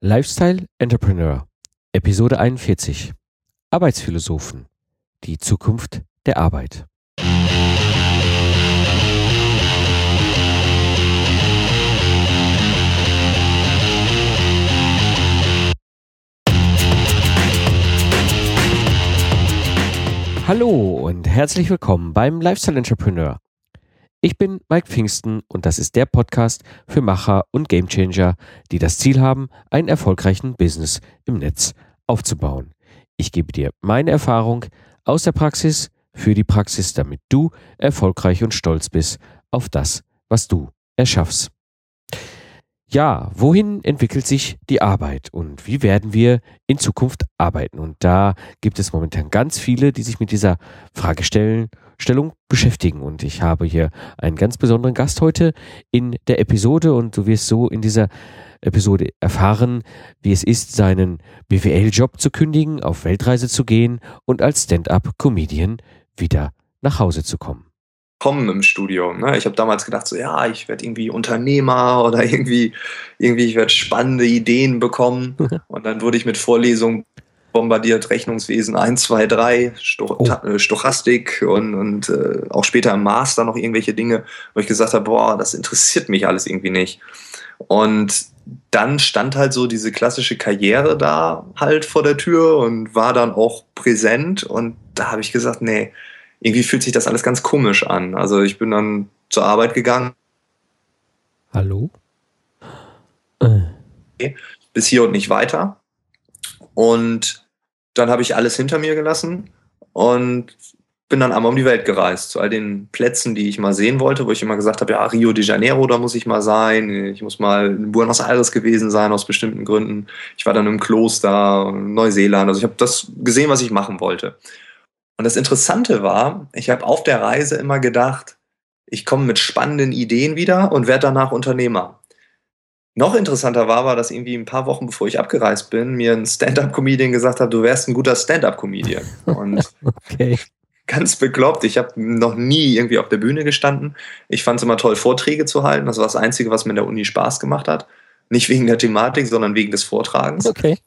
Lifestyle Entrepreneur, Episode 41. Arbeitsphilosophen. Die Zukunft der Arbeit. Hallo und herzlich willkommen beim Lifestyle Entrepreneur. Ich bin Mike Pfingsten und das ist der Podcast für Macher und Gamechanger, die das Ziel haben, einen erfolgreichen Business im Netz aufzubauen. Ich gebe dir meine Erfahrung aus der Praxis für die Praxis, damit du erfolgreich und stolz bist auf das, was du erschaffst. Ja, wohin entwickelt sich die Arbeit und wie werden wir in Zukunft arbeiten? Und da gibt es momentan ganz viele, die sich mit dieser Fragestellung beschäftigen. Und ich habe hier einen ganz besonderen Gast heute in der Episode und du wirst so in dieser Episode erfahren, wie es ist, seinen BWL-Job zu kündigen, auf Weltreise zu gehen und als Stand-up-Comedian wieder nach Hause zu kommen kommen im Studium. Ne? Ich habe damals gedacht, so ja, ich werde irgendwie Unternehmer oder irgendwie, irgendwie ich werde spannende Ideen bekommen. Und dann wurde ich mit Vorlesungen bombardiert, Rechnungswesen 1, 2, 3, Sto oh. Äh, Stochastik und, und äh, auch später im Master noch irgendwelche Dinge, wo ich gesagt habe, boah, das interessiert mich alles irgendwie nicht. Und dann stand halt so diese klassische Karriere da halt vor der Tür und war dann auch präsent und da habe ich gesagt, nee, irgendwie fühlt sich das alles ganz komisch an. Also ich bin dann zur Arbeit gegangen. Hallo? Äh. Bis hier und nicht weiter. Und dann habe ich alles hinter mir gelassen und bin dann einmal um die Welt gereist, zu all den Plätzen, die ich mal sehen wollte, wo ich immer gesagt habe, ja, Rio de Janeiro, da muss ich mal sein, ich muss mal in Buenos Aires gewesen sein, aus bestimmten Gründen. Ich war dann im Kloster, Neuseeland, also ich habe das gesehen, was ich machen wollte. Und das Interessante war, ich habe auf der Reise immer gedacht, ich komme mit spannenden Ideen wieder und werde danach Unternehmer. Noch interessanter war, war, dass irgendwie ein paar Wochen bevor ich abgereist bin, mir ein Stand-up-Comedian gesagt hat, du wärst ein guter Stand-up-Comedian. Und okay. ganz bekloppt, ich habe noch nie irgendwie auf der Bühne gestanden. Ich fand es immer toll, Vorträge zu halten. Das war das Einzige, was mir in der Uni Spaß gemacht hat. Nicht wegen der Thematik, sondern wegen des Vortragens. Okay.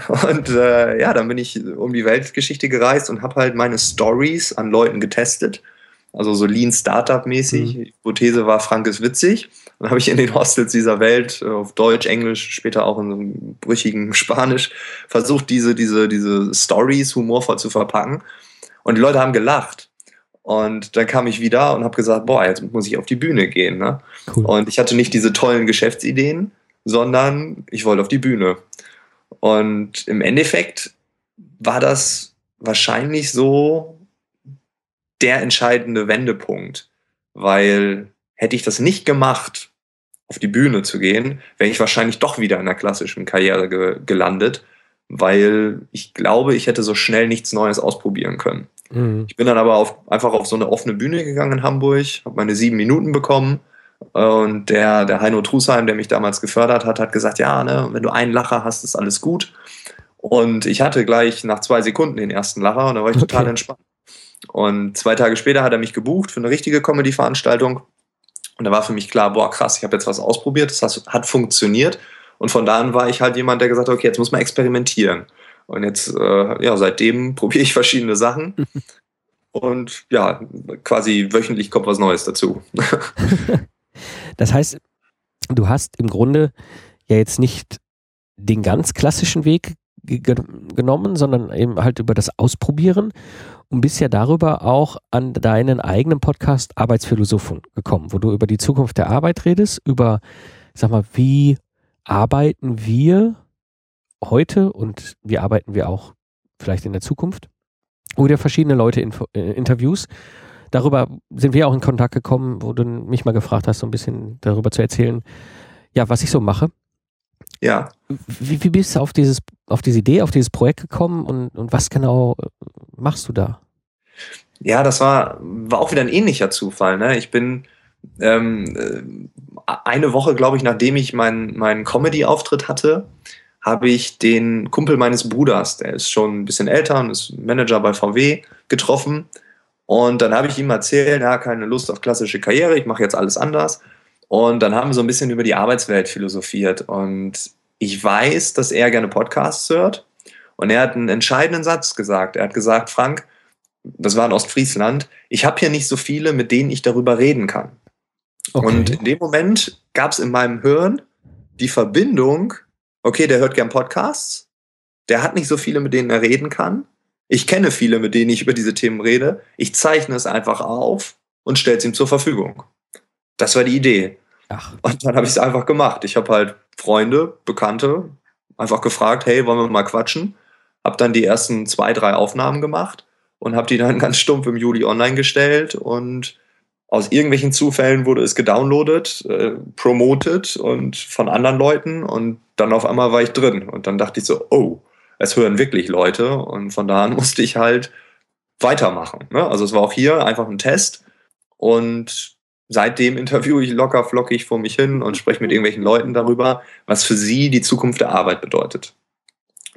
Und äh, ja, dann bin ich um die Weltgeschichte gereist und habe halt meine Stories an Leuten getestet. Also so Lean Startup mäßig. Mhm. Hypothese war, Frank ist witzig. Dann habe ich in den Hostels dieser Welt äh, auf Deutsch, Englisch, später auch in so einem brüchigen Spanisch versucht, diese, diese, diese Stories humorvoll zu verpacken. Und die Leute haben gelacht. Und dann kam ich wieder und habe gesagt, boah, jetzt muss ich auf die Bühne gehen. Ne? Cool. Und ich hatte nicht diese tollen Geschäftsideen, sondern ich wollte auf die Bühne. Und im Endeffekt war das wahrscheinlich so der entscheidende Wendepunkt, weil hätte ich das nicht gemacht, auf die Bühne zu gehen, wäre ich wahrscheinlich doch wieder in der klassischen Karriere ge gelandet, weil ich glaube, ich hätte so schnell nichts Neues ausprobieren können. Mhm. Ich bin dann aber auf, einfach auf so eine offene Bühne gegangen in Hamburg, habe meine sieben Minuten bekommen und der, der Heino Trusheim, der mich damals gefördert hat, hat gesagt, ja, ne, wenn du einen Lacher hast, ist alles gut. Und ich hatte gleich nach zwei Sekunden den ersten Lacher und da war ich okay. total entspannt. Und zwei Tage später hat er mich gebucht für eine richtige Comedy-Veranstaltung. Und da war für mich klar, boah, krass, ich habe jetzt was ausprobiert, das hat funktioniert. Und von da an war ich halt jemand, der gesagt hat, okay, jetzt muss man experimentieren. Und jetzt, äh, ja, seitdem probiere ich verschiedene Sachen. Und ja, quasi wöchentlich kommt was Neues dazu. Das heißt, du hast im Grunde ja jetzt nicht den ganz klassischen Weg genommen, sondern eben halt über das Ausprobieren und bist ja darüber auch an deinen eigenen Podcast Arbeitsphilosophen gekommen, wo du über die Zukunft der Arbeit redest, über, sag mal, wie arbeiten wir heute und wie arbeiten wir auch vielleicht in der Zukunft, wo dir verschiedene Leute in, äh, interviews darüber sind wir auch in Kontakt gekommen, wo du mich mal gefragt hast, so ein bisschen darüber zu erzählen, ja, was ich so mache. Ja. Wie, wie bist du auf dieses, auf diese Idee, auf dieses Projekt gekommen und, und was genau äh, machst du da? Ja, das war, war auch wieder ein ähnlicher Zufall. Ne? Ich bin ähm, äh, eine Woche, glaube ich, nachdem ich meinen mein Comedy-Auftritt hatte, habe ich den Kumpel meines Bruders, der ist schon ein bisschen älter und ist Manager bei VW, getroffen und dann habe ich ihm erzählt, ja, keine Lust auf klassische Karriere, ich mache jetzt alles anders. Und dann haben wir so ein bisschen über die Arbeitswelt philosophiert. Und ich weiß, dass er gerne Podcasts hört. Und er hat einen entscheidenden Satz gesagt. Er hat gesagt, Frank, das war in Ostfriesland, ich habe hier nicht so viele, mit denen ich darüber reden kann. Okay. Und in dem Moment gab es in meinem Hirn die Verbindung, okay, der hört gern Podcasts, der hat nicht so viele, mit denen er reden kann. Ich kenne viele, mit denen ich über diese Themen rede. Ich zeichne es einfach auf und stelle es ihm zur Verfügung. Das war die Idee. Ach. Und dann habe ich es einfach gemacht. Ich habe halt Freunde, Bekannte einfach gefragt, hey, wollen wir mal quatschen? Habe dann die ersten zwei, drei Aufnahmen gemacht und habe die dann ganz stumpf im Juli online gestellt und aus irgendwelchen Zufällen wurde es gedownloadet, äh, promoted und von anderen Leuten und dann auf einmal war ich drin und dann dachte ich so, oh, es hören wirklich Leute und von da an musste ich halt weitermachen. Ne? Also es war auch hier einfach ein Test und seitdem interviewe ich locker flockig vor mich hin und spreche mit irgendwelchen Leuten darüber, was für sie die Zukunft der Arbeit bedeutet.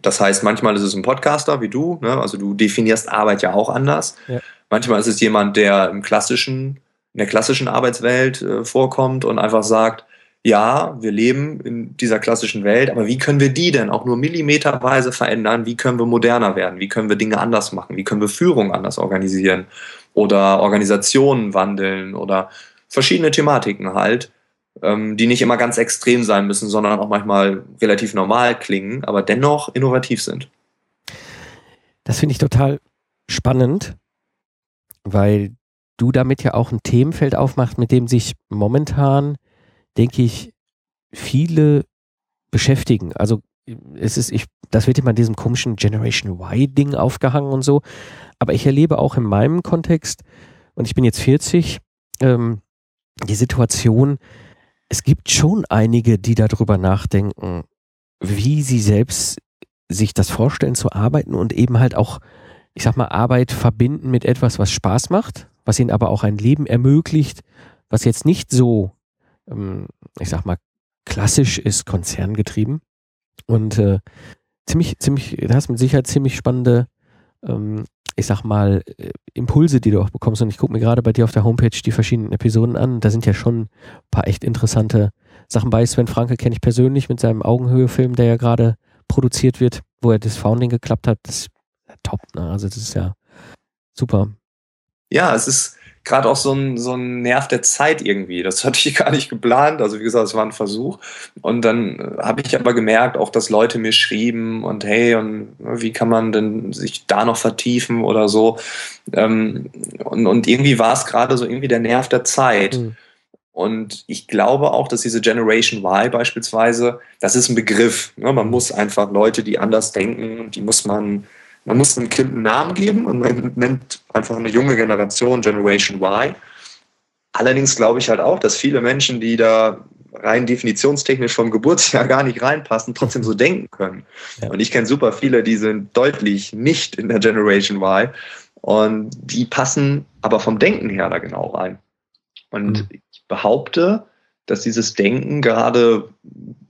Das heißt, manchmal ist es ein Podcaster wie du, ne? also du definierst Arbeit ja auch anders. Ja. Manchmal ist es jemand, der im klassischen in der klassischen Arbeitswelt äh, vorkommt und einfach sagt, ja, wir leben in dieser klassischen Welt, aber wie können wir die denn auch nur millimeterweise verändern? Wie können wir moderner werden? Wie können wir Dinge anders machen? Wie können wir Führung anders organisieren? Oder Organisationen wandeln oder verschiedene Thematiken halt, ähm, die nicht immer ganz extrem sein müssen, sondern auch manchmal relativ normal klingen, aber dennoch innovativ sind. Das finde ich total spannend, weil du damit ja auch ein Themenfeld aufmachst, mit dem sich momentan, denke ich, viele beschäftigen. Also es ist, ich, das wird immer in diesem komischen Generation Y-Ding aufgehangen und so. Aber ich erlebe auch in meinem Kontext, und ich bin jetzt 40, ähm, die Situation, es gibt schon einige, die darüber nachdenken, wie sie selbst sich das vorstellen zu arbeiten und eben halt auch, ich sag mal, Arbeit verbinden mit etwas, was Spaß macht was ihnen aber auch ein Leben ermöglicht, was jetzt nicht so, ich sag mal, klassisch ist, konzerngetrieben. Und äh, ziemlich, ziemlich, da hast mit Sicherheit ziemlich spannende, ähm, ich sag mal, äh, Impulse, die du auch bekommst. Und ich gucke mir gerade bei dir auf der Homepage die verschiedenen Episoden an. Da sind ja schon ein paar echt interessante Sachen bei. Sven Franke kenne ich persönlich mit seinem Augenhöhe-Film, der ja gerade produziert wird, wo er das Founding geklappt hat. Das ist top, ne? Also das ist ja super ja, es ist gerade auch so ein, so ein Nerv der Zeit irgendwie. Das hatte ich gar nicht geplant. Also wie gesagt, es war ein Versuch. Und dann äh, habe ich aber gemerkt, auch dass Leute mir schrieben und hey, und wie kann man denn sich da noch vertiefen oder so. Ähm, und, und irgendwie war es gerade so irgendwie der Nerv der Zeit. Mhm. Und ich glaube auch, dass diese Generation Y beispielsweise, das ist ein Begriff. Ne? Man muss einfach Leute, die anders denken, die muss man man muss einem Kind einen Namen geben und man nennt einfach eine junge Generation Generation Y. Allerdings glaube ich halt auch, dass viele Menschen, die da rein definitionstechnisch vom Geburtsjahr gar nicht reinpassen, trotzdem so denken können. Ja. Und ich kenne super viele, die sind deutlich nicht in der Generation Y und die passen aber vom Denken her da genau rein. Und mhm. ich behaupte, dass dieses Denken gerade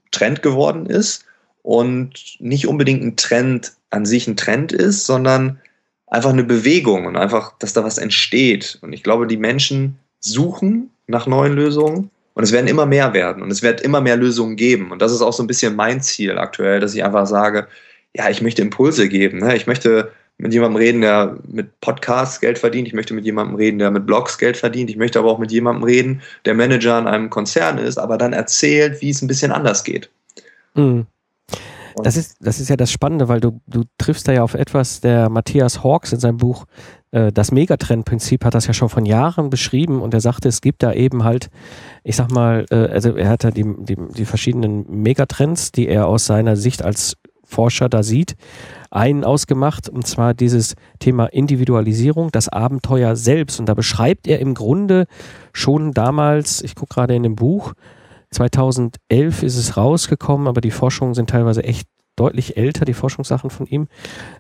Trend geworden ist und nicht unbedingt ein Trend an sich ein Trend ist, sondern einfach eine Bewegung und einfach, dass da was entsteht. Und ich glaube, die Menschen suchen nach neuen Lösungen und es werden immer mehr werden und es wird immer mehr Lösungen geben. Und das ist auch so ein bisschen mein Ziel aktuell, dass ich einfach sage, ja, ich möchte Impulse geben. Ne? Ich möchte mit jemandem reden, der mit Podcasts Geld verdient. Ich möchte mit jemandem reden, der mit Blogs Geld verdient. Ich möchte aber auch mit jemandem reden, der Manager in einem Konzern ist, aber dann erzählt, wie es ein bisschen anders geht. Mhm. Das ist, das ist ja das Spannende, weil du, du triffst da ja auf etwas, der Matthias Hawks in seinem Buch äh, Das Megatrend-Prinzip hat das ja schon von Jahren beschrieben und er sagte, es gibt da eben halt, ich sag mal, äh, also er hat da die, die, die verschiedenen Megatrends, die er aus seiner Sicht als Forscher da sieht, einen ausgemacht, und zwar dieses Thema Individualisierung, das Abenteuer selbst. Und da beschreibt er im Grunde schon damals, ich gucke gerade in dem Buch, 2011 ist es rausgekommen, aber die Forschungen sind teilweise echt deutlich älter, die Forschungssachen von ihm.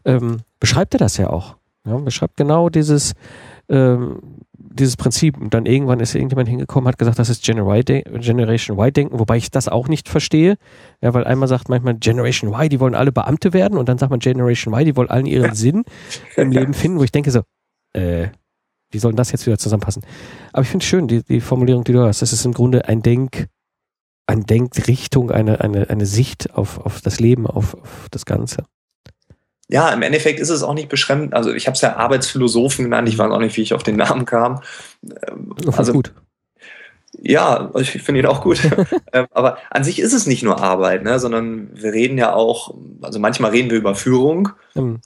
Ähm, beschreibt er das ja auch. Ja, beschreibt genau dieses, ähm, dieses Prinzip. Und dann irgendwann ist irgendjemand hingekommen, hat gesagt, das ist Generation Y-Denken, wobei ich das auch nicht verstehe. Ja, weil einmal sagt manchmal Generation Y, die wollen alle Beamte werden und dann sagt man Generation Y, die wollen allen ihren Sinn im Leben finden, wo ich denke so, äh, wie soll das jetzt wieder zusammenpassen? Aber ich finde es schön, die, die Formulierung, die du hast. Das ist im Grunde ein Denk, eine Denkrichtung, eine, eine, eine Sicht auf, auf das Leben, auf, auf das Ganze. Ja, im Endeffekt ist es auch nicht beschränkt. Also ich habe es ja Arbeitsphilosophen genannt, ich weiß auch nicht, wie ich auf den Namen kam. Ähm, also gut. Ja, ich finde ihn auch gut. Ähm, aber an sich ist es nicht nur Arbeit, ne, sondern wir reden ja auch, also manchmal reden wir über Führung. Mhm.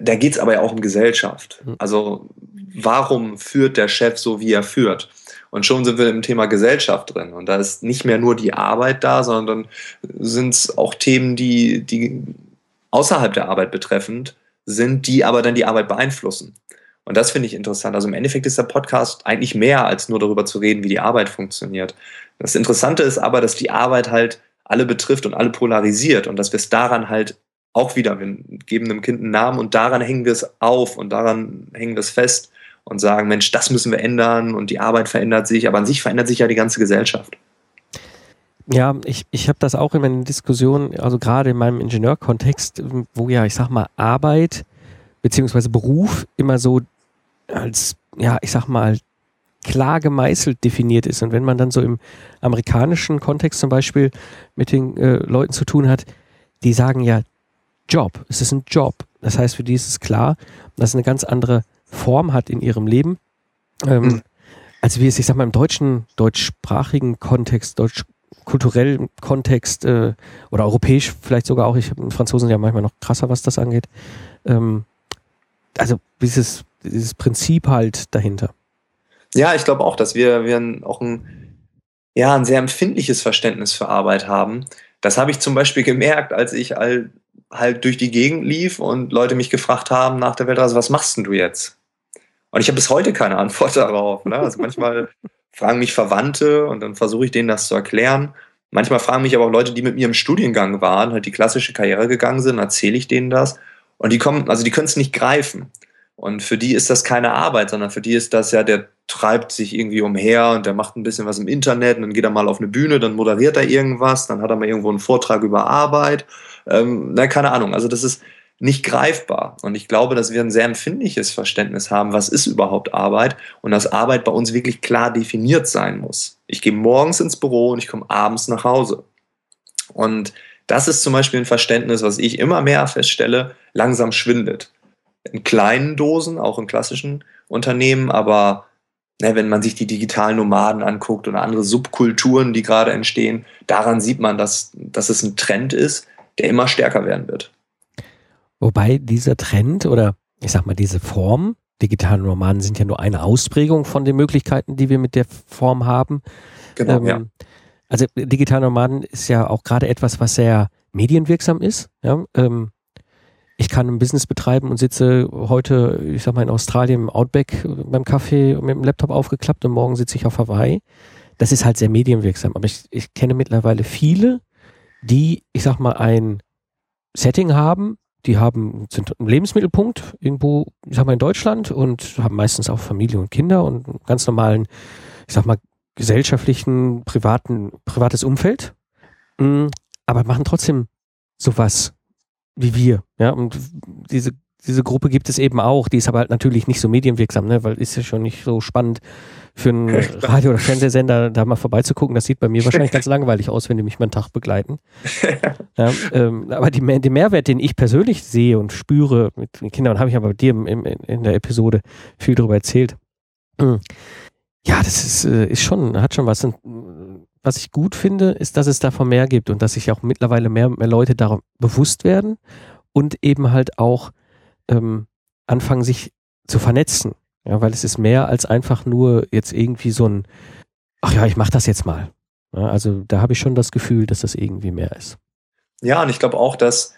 Da geht es aber ja auch um Gesellschaft. Mhm. Also warum führt der Chef so, wie er führt? Und schon sind wir im Thema Gesellschaft drin. Und da ist nicht mehr nur die Arbeit da, sondern sind es auch Themen, die, die außerhalb der Arbeit betreffend sind, die aber dann die Arbeit beeinflussen. Und das finde ich interessant. Also im Endeffekt ist der Podcast eigentlich mehr als nur darüber zu reden, wie die Arbeit funktioniert. Das Interessante ist aber, dass die Arbeit halt alle betrifft und alle polarisiert und dass wir es daran halt auch wieder, wir geben einem Kind einen Namen und daran hängen wir es auf und daran hängen wir es fest und sagen, Mensch, das müssen wir ändern und die Arbeit verändert sich, aber an sich verändert sich ja die ganze Gesellschaft. Ja, ich, ich habe das auch in meinen Diskussionen, also gerade in meinem Ingenieurkontext, wo ja, ich sag mal, Arbeit beziehungsweise Beruf immer so als, ja, ich sag mal, klar gemeißelt definiert ist. Und wenn man dann so im amerikanischen Kontext zum Beispiel mit den äh, Leuten zu tun hat, die sagen ja Job, es ist ein Job. Das heißt, für die ist es klar, dass es eine ganz andere Form hat in ihrem Leben. Ähm, mhm. Also wie es, ich sag mal, im deutschen, deutschsprachigen Kontext, deutsch-kulturellen Kontext äh, oder europäisch vielleicht sogar auch, ich habe Franzosen ja manchmal noch krasser, was das angeht. Ähm, also dieses dieses Prinzip halt dahinter. Ja, ich glaube auch, dass wir, wir auch ein, ja, ein sehr empfindliches Verständnis für Arbeit haben. Das habe ich zum Beispiel gemerkt, als ich all, halt durch die Gegend lief und Leute mich gefragt haben nach der Weltreise, was machst denn du jetzt? Und ich habe bis heute keine Antwort darauf. Ne? Also manchmal fragen mich Verwandte und dann versuche ich denen das zu erklären. Manchmal fragen mich aber auch Leute, die mit mir im Studiengang waren, halt die klassische Karriere gegangen sind, erzähle ich denen das. Und die kommen, also die können es nicht greifen. Und für die ist das keine Arbeit, sondern für die ist das ja, der treibt sich irgendwie umher und der macht ein bisschen was im Internet und dann geht er mal auf eine Bühne, dann moderiert er irgendwas, dann hat er mal irgendwo einen Vortrag über Arbeit. Ähm, na, keine Ahnung. Also das ist nicht greifbar. Und ich glaube, dass wir ein sehr empfindliches Verständnis haben, was ist überhaupt Arbeit und dass Arbeit bei uns wirklich klar definiert sein muss. Ich gehe morgens ins Büro und ich komme abends nach Hause. Und das ist zum Beispiel ein Verständnis, was ich immer mehr feststelle, langsam schwindet in kleinen Dosen, auch in klassischen Unternehmen, aber ne, wenn man sich die digitalen Nomaden anguckt und andere Subkulturen, die gerade entstehen, daran sieht man, dass, dass es ein Trend ist, der immer stärker werden wird. Wobei dieser Trend oder ich sag mal diese Form, digitale Nomaden sind ja nur eine Ausprägung von den Möglichkeiten, die wir mit der Form haben. Genau, ähm, ja. Also digitale Nomaden ist ja auch gerade etwas, was sehr medienwirksam ist. Ja? Ähm, ich kann ein Business betreiben und sitze heute, ich sag mal, in Australien im Outback beim Kaffee mit dem Laptop aufgeklappt und morgen sitze ich auf Hawaii. Das ist halt sehr medienwirksam. Aber ich, ich kenne mittlerweile viele, die, ich sag mal, ein Setting haben, die haben, sind im Lebensmittelpunkt irgendwo, ich sag mal, in Deutschland und haben meistens auch Familie und Kinder und einen ganz normalen, ich sag mal, gesellschaftlichen, privaten, privates Umfeld. Mm, aber machen trotzdem sowas wie wir. Ja, und diese, diese Gruppe gibt es eben auch, die ist aber halt natürlich nicht so medienwirksam, ne? weil ist ja schon nicht so spannend für einen Radio- oder Fernsehsender da mal vorbeizugucken. Das sieht bei mir wahrscheinlich ganz langweilig aus, wenn die mich meinen Tag begleiten. ja, ähm, aber die, den Mehrwert, den ich persönlich sehe und spüre mit den Kindern, habe ich aber bei dir im, im, in der Episode viel darüber erzählt. Hm. Ja, das ist, äh, ist schon, hat schon was. Und was ich gut finde, ist, dass es davon mehr gibt und dass sich auch mittlerweile mehr, mehr Leute darum bewusst werden und eben halt auch ähm, anfangen, sich zu vernetzen. Ja, weil es ist mehr als einfach nur jetzt irgendwie so ein, ach ja, ich mach das jetzt mal. Ja, also da habe ich schon das Gefühl, dass das irgendwie mehr ist. Ja, und ich glaube auch, dass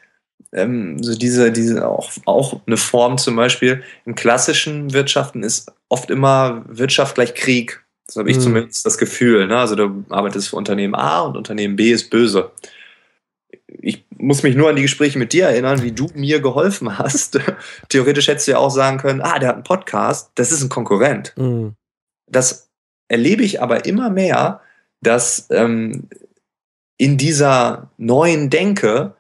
ähm, so diese, diese auch, auch eine Form zum Beispiel in klassischen Wirtschaften ist oft immer Wirtschaft gleich Krieg. So habe ich mhm. zumindest das Gefühl. Ne? Also du arbeitest für Unternehmen A und Unternehmen B ist böse. Ich muss mich nur an die Gespräche mit dir erinnern, wie du mir geholfen hast. Theoretisch hättest du ja auch sagen können, ah, der hat einen Podcast, das ist ein Konkurrent. Mhm. Das erlebe ich aber immer mehr, dass ähm, in dieser neuen Denke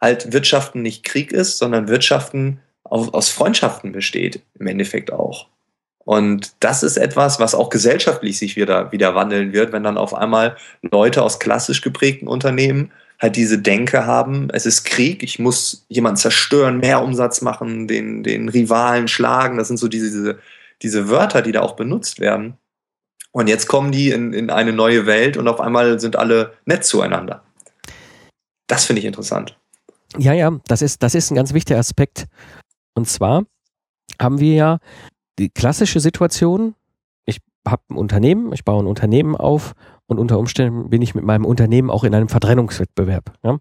halt Wirtschaften nicht Krieg ist, sondern Wirtschaften aus Freundschaften besteht, im Endeffekt auch. Und das ist etwas, was auch gesellschaftlich sich wieder, wieder wandeln wird, wenn dann auf einmal Leute aus klassisch geprägten Unternehmen halt diese Denke haben, es ist Krieg, ich muss jemanden zerstören, mehr Umsatz machen, den, den Rivalen schlagen. Das sind so diese, diese, diese Wörter, die da auch benutzt werden. Und jetzt kommen die in, in eine neue Welt und auf einmal sind alle nett zueinander. Das finde ich interessant. Ja, ja, das ist, das ist ein ganz wichtiger Aspekt. Und zwar haben wir ja die klassische Situation, habe ein Unternehmen, ich baue ein Unternehmen auf und unter Umständen bin ich mit meinem Unternehmen auch in einem Verdrängungswettbewerb. Ja?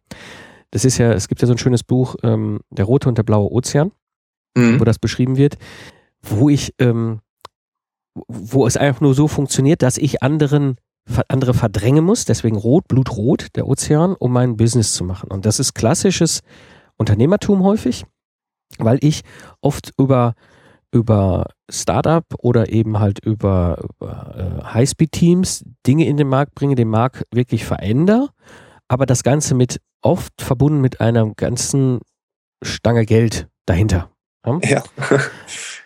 Das ist ja, es gibt ja so ein schönes Buch, ähm, Der rote und der blaue Ozean, mhm. wo das beschrieben wird, wo ich, ähm, wo es einfach nur so funktioniert, dass ich anderen andere verdrängen muss, deswegen rot, blutrot, der Ozean, um mein Business zu machen. Und das ist klassisches Unternehmertum häufig, weil ich oft über über Startup oder eben halt über, über äh, Highspeed-Teams Dinge in den Markt bringe, den Markt wirklich verändere, aber das Ganze mit oft verbunden mit einer ganzen Stange Geld dahinter. Ja? ja.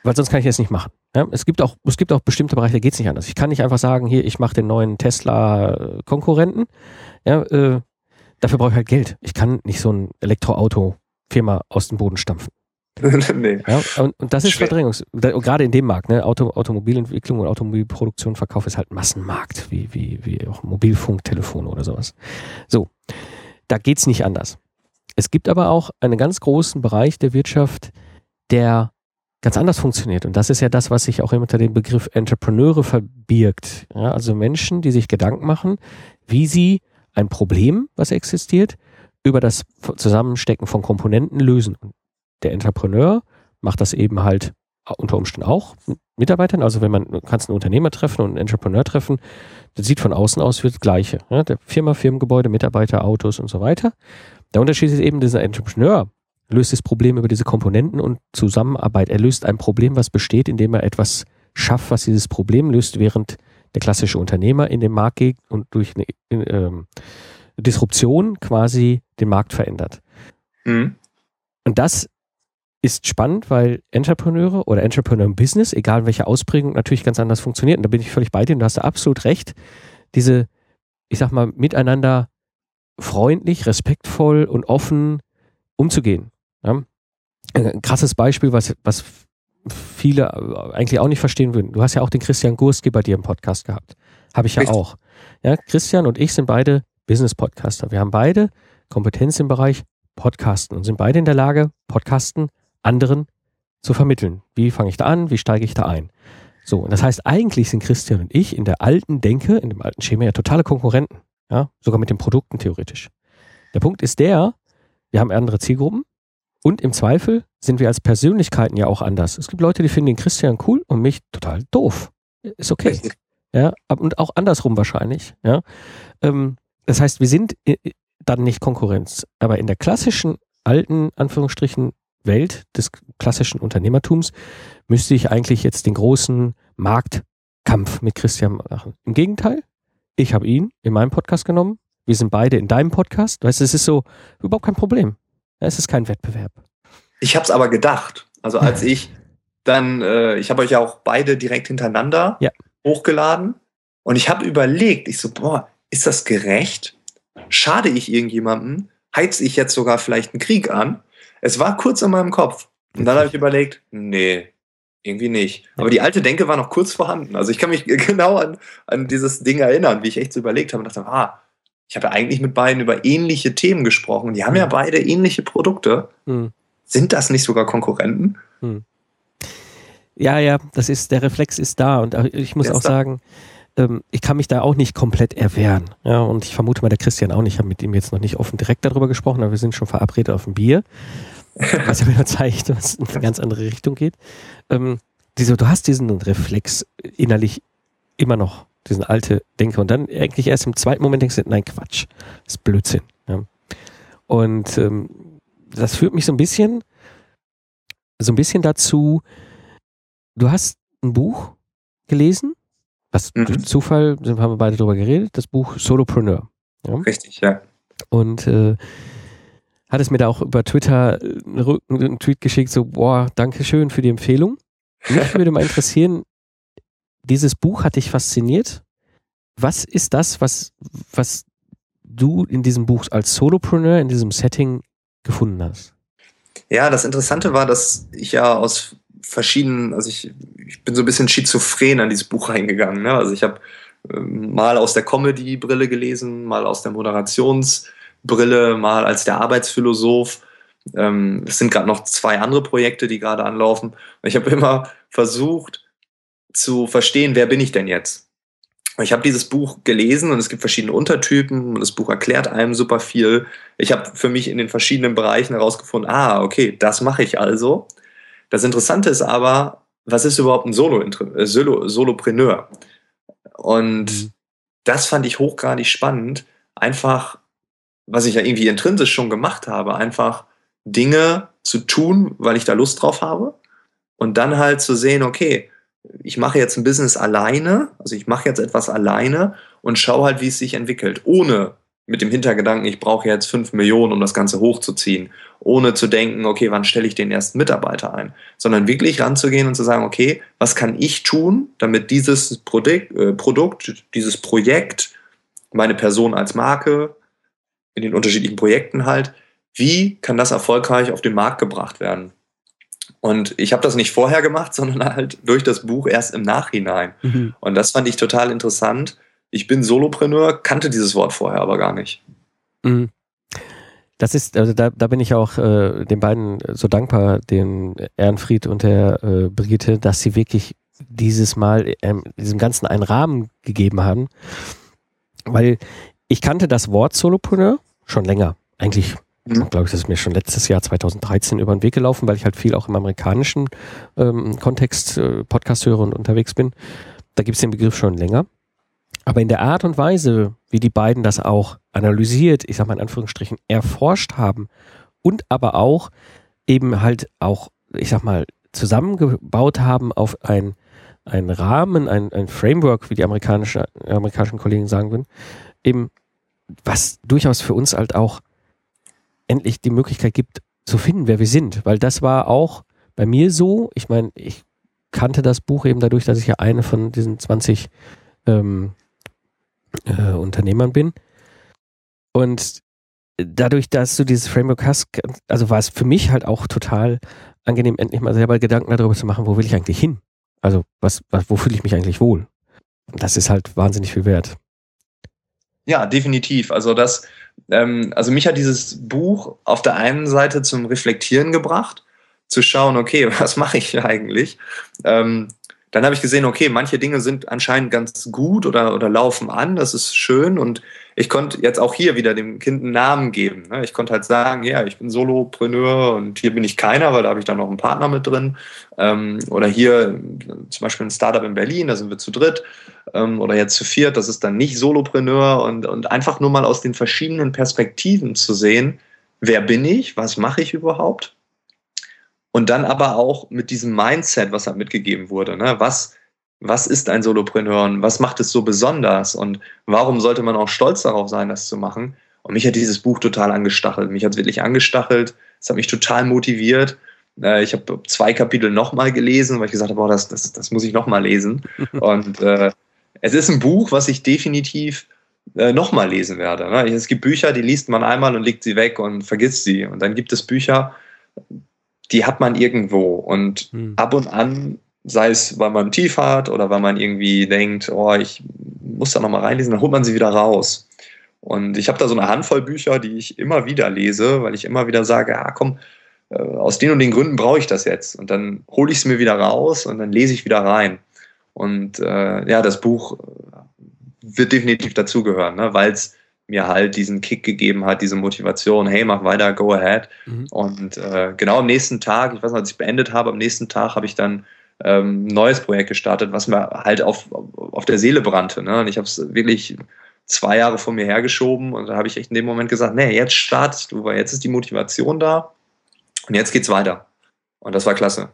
Weil sonst kann ich das nicht machen. Ja? Es, gibt auch, es gibt auch bestimmte Bereiche, da geht es nicht anders. Ich kann nicht einfach sagen, hier, ich mache den neuen Tesla-Konkurrenten. Ja, äh, dafür brauche ich halt Geld. Ich kann nicht so ein Elektroauto-Firma aus dem Boden stampfen. nee. Ja, und, und, das ist Schwer. Verdrängungs. Gerade in dem Markt, ne? Auto, Automobilentwicklung und Automobilproduktion, Verkauf ist halt Massenmarkt, wie, wie, wie auch Mobilfunk, Telefon oder sowas. So, da geht's nicht anders. Es gibt aber auch einen ganz großen Bereich der Wirtschaft, der ganz anders funktioniert. Und das ist ja das, was sich auch unter dem Begriff Entrepreneure verbirgt. Ja, also Menschen, die sich Gedanken machen, wie sie ein Problem, was existiert, über das Zusammenstecken von Komponenten lösen der Entrepreneur macht das eben halt unter Umständen auch mit Mitarbeitern. Also wenn man du kannst einen Unternehmer treffen und einen Entrepreneur treffen, das sieht von außen aus wie das Gleiche. Ja, der Firma, Firmengebäude, Mitarbeiter, Autos und so weiter. Der Unterschied ist eben, dieser Entrepreneur löst das Problem über diese Komponenten und Zusammenarbeit. Er löst ein Problem, was besteht, indem er etwas schafft, was dieses Problem löst, während der klassische Unternehmer in den Markt geht und durch eine ähm, Disruption quasi den Markt verändert. Mhm. Und das ist spannend, weil Entrepreneure oder Entrepreneur im Business, egal welche Ausprägung, natürlich ganz anders funktioniert. Und da bin ich völlig bei dir und du hast da absolut recht. Diese, ich sag mal, miteinander freundlich, respektvoll und offen umzugehen. Ja? Ein krasses Beispiel, was, was viele eigentlich auch nicht verstehen würden. Du hast ja auch den Christian Gurski bei dir im Podcast gehabt. Habe ich ja Richtig. auch. Ja, Christian und ich sind beide Business-Podcaster. Wir haben beide Kompetenz im Bereich Podcasten und sind beide in der Lage, Podcasten anderen zu vermitteln. Wie fange ich da an? Wie steige ich da ein? So, und das heißt, eigentlich sind Christian und ich in der alten Denke, in dem alten Schema ja totale Konkurrenten. Ja, sogar mit den Produkten theoretisch. Der Punkt ist der, wir haben andere Zielgruppen und im Zweifel sind wir als Persönlichkeiten ja auch anders. Es gibt Leute, die finden den Christian cool und mich total doof. Ist okay. Ja, und auch andersrum wahrscheinlich. Ja, ähm, das heißt, wir sind dann nicht Konkurrenz. Aber in der klassischen alten Anführungsstrichen Welt des klassischen Unternehmertums müsste ich eigentlich jetzt den großen Marktkampf mit Christian machen. Im Gegenteil, ich habe ihn in meinem Podcast genommen. Wir sind beide in deinem Podcast. Weißt du, es ist so überhaupt kein Problem. Es ist kein Wettbewerb. Ich habe es aber gedacht. Also als ich dann, äh, ich habe euch ja auch beide direkt hintereinander ja. hochgeladen und ich habe überlegt, ich so, boah, ist das gerecht? Schade ich irgendjemandem? Heiz ich jetzt sogar vielleicht einen Krieg an? Es war kurz in meinem Kopf. Und dann habe ich überlegt, nee, irgendwie nicht. Aber die alte Denke war noch kurz vorhanden. Also ich kann mich genau an, an dieses Ding erinnern, wie ich echt so überlegt habe und dachte, ah, ich habe ja eigentlich mit beiden über ähnliche Themen gesprochen. Die haben ja hm. beide ähnliche Produkte. Hm. Sind das nicht sogar Konkurrenten? Hm. Ja, ja, das ist, der Reflex ist da. Und ich muss auch sagen, ähm, ich kann mich da auch nicht komplett erwehren. Ja, und ich vermute mal, der Christian auch nicht. Ich habe mit ihm jetzt noch nicht offen direkt darüber gesprochen, aber wir sind schon verabredet auf ein Bier. Was ja wieder zeigt, dass es in eine ganz andere Richtung geht. Ähm, diese, du hast diesen Reflex innerlich immer noch, diesen alte Denke. Und dann eigentlich erst im zweiten Moment denkst du, nein, Quatsch. Das ist Blödsinn. Ja. Und ähm, das führt mich so ein bisschen, so ein bisschen dazu, du hast ein Buch gelesen, was mhm. durch Zufall, haben wir beide darüber geredet, das Buch Solopreneur. Ja? Richtig, ja. Und äh, hat es mir da auch über Twitter einen, einen Tweet geschickt, so, boah, danke schön für die Empfehlung. Mich würde mal interessieren, dieses Buch hat dich fasziniert. Was ist das, was, was du in diesem Buch als Solopreneur in diesem Setting gefunden hast? Ja, das Interessante war, dass ich ja aus verschiedenen, also ich, ich bin so ein bisschen schizophren an dieses Buch reingegangen. Ne? Also ich habe ähm, mal aus der Comedy-Brille gelesen, mal aus der Moderationsbrille, mal als der Arbeitsphilosoph. Ähm, es sind gerade noch zwei andere Projekte, die gerade anlaufen. Ich habe immer versucht zu verstehen, wer bin ich denn jetzt? Ich habe dieses Buch gelesen und es gibt verschiedene Untertypen und das Buch erklärt einem super viel. Ich habe für mich in den verschiedenen Bereichen herausgefunden, ah, okay, das mache ich also. Das Interessante ist aber, was ist überhaupt ein Solo, äh, Solo Solopreneur? Und mhm. das fand ich hochgradig spannend. Einfach, was ich ja irgendwie intrinsisch schon gemacht habe, einfach Dinge zu tun, weil ich da Lust drauf habe. Und dann halt zu sehen, okay, ich mache jetzt ein Business alleine, also ich mache jetzt etwas alleine und schaue halt, wie es sich entwickelt, ohne mit dem Hintergedanken, ich brauche jetzt fünf Millionen, um das Ganze hochzuziehen, ohne zu denken, okay, wann stelle ich den ersten Mitarbeiter ein, sondern wirklich ranzugehen und zu sagen, okay, was kann ich tun, damit dieses Produkt, äh, Produkt dieses Projekt, meine Person als Marke, in den unterschiedlichen Projekten halt, wie kann das erfolgreich auf den Markt gebracht werden? Und ich habe das nicht vorher gemacht, sondern halt durch das Buch erst im Nachhinein. Mhm. Und das fand ich total interessant. Ich bin Solopreneur, kannte dieses Wort vorher aber gar nicht. Mhm. Das ist, also da, da bin ich auch äh, den beiden so dankbar, den Ehrenfried und der äh, Brigitte, dass sie wirklich dieses Mal ähm, diesem Ganzen einen Rahmen gegeben haben. Weil ich kannte das Wort Solopreneur schon länger. Eigentlich Mhm. Glaube ich, das ist mir schon letztes Jahr 2013 über den Weg gelaufen, weil ich halt viel auch im amerikanischen ähm, Kontext äh, Podcast höre und unterwegs bin. Da gibt es den Begriff schon länger. Aber in der Art und Weise, wie die beiden das auch analysiert, ich sag mal in Anführungsstrichen, erforscht haben und aber auch eben halt auch, ich sag mal, zusammengebaut haben auf ein, ein Rahmen, ein, ein Framework, wie die amerikanische, amerikanischen Kollegen sagen würden, eben was durchaus für uns halt auch endlich die Möglichkeit gibt, zu finden, wer wir sind. Weil das war auch bei mir so. Ich meine, ich kannte das Buch eben dadurch, dass ich ja eine von diesen 20 ähm, äh, Unternehmern bin. Und dadurch, dass du dieses Framework hast, also war es für mich halt auch total angenehm, endlich mal selber Gedanken darüber zu machen, wo will ich eigentlich hin? Also, was, was wo fühle ich mich eigentlich wohl? Das ist halt wahnsinnig viel wert. Ja, definitiv. Also das, ähm, also mich hat dieses Buch auf der einen Seite zum Reflektieren gebracht, zu schauen, okay, was mache ich eigentlich? Ähm, dann habe ich gesehen, okay, manche Dinge sind anscheinend ganz gut oder, oder laufen an, das ist schön und ich konnte jetzt auch hier wieder dem Kind einen Namen geben. Ne? Ich konnte halt sagen, ja, ich bin Solopreneur und hier bin ich keiner, weil da habe ich dann noch einen Partner mit drin. Ähm, oder hier zum Beispiel ein Startup in Berlin, da sind wir zu dritt. Ähm, oder jetzt zu viert, das ist dann nicht Solopreneur und, und einfach nur mal aus den verschiedenen Perspektiven zu sehen, wer bin ich, was mache ich überhaupt und dann aber auch mit diesem Mindset, was halt mitgegeben wurde. Ne? Was, was ist ein Solopreneur und was macht es so besonders? Und warum sollte man auch stolz darauf sein, das zu machen? Und mich hat dieses Buch total angestachelt. Mich hat es wirklich angestachelt. Es hat mich total motiviert. Äh, ich habe zwei Kapitel nochmal gelesen, weil ich gesagt habe, das, das, das muss ich nochmal lesen. Und äh, es ist ein Buch, was ich definitiv äh, nochmal lesen werde. Ne? Es gibt Bücher, die liest man einmal und legt sie weg und vergisst sie. Und dann gibt es Bücher, die hat man irgendwo. Und hm. ab und an, sei es, weil man tief hat oder weil man irgendwie denkt, oh, ich muss da nochmal reinlesen, dann holt man sie wieder raus. Und ich habe da so eine Handvoll Bücher, die ich immer wieder lese, weil ich immer wieder sage, ja komm, äh, aus den und den Gründen brauche ich das jetzt. Und dann hole ich es mir wieder raus und dann lese ich wieder rein. Und äh, ja, das Buch wird definitiv dazugehören, ne? weil es mir halt diesen Kick gegeben hat, diese Motivation, hey, mach weiter, go ahead. Mhm. Und äh, genau am nächsten Tag, ich weiß noch, als ich beendet habe, am nächsten Tag habe ich dann ähm, ein neues Projekt gestartet, was mir halt auf, auf der Seele brannte. Ne? Und ich habe es wirklich zwei Jahre vor mir hergeschoben und da habe ich echt in dem Moment gesagt, nee, jetzt startest du, weil jetzt ist die Motivation da und jetzt geht's weiter. Und das war klasse.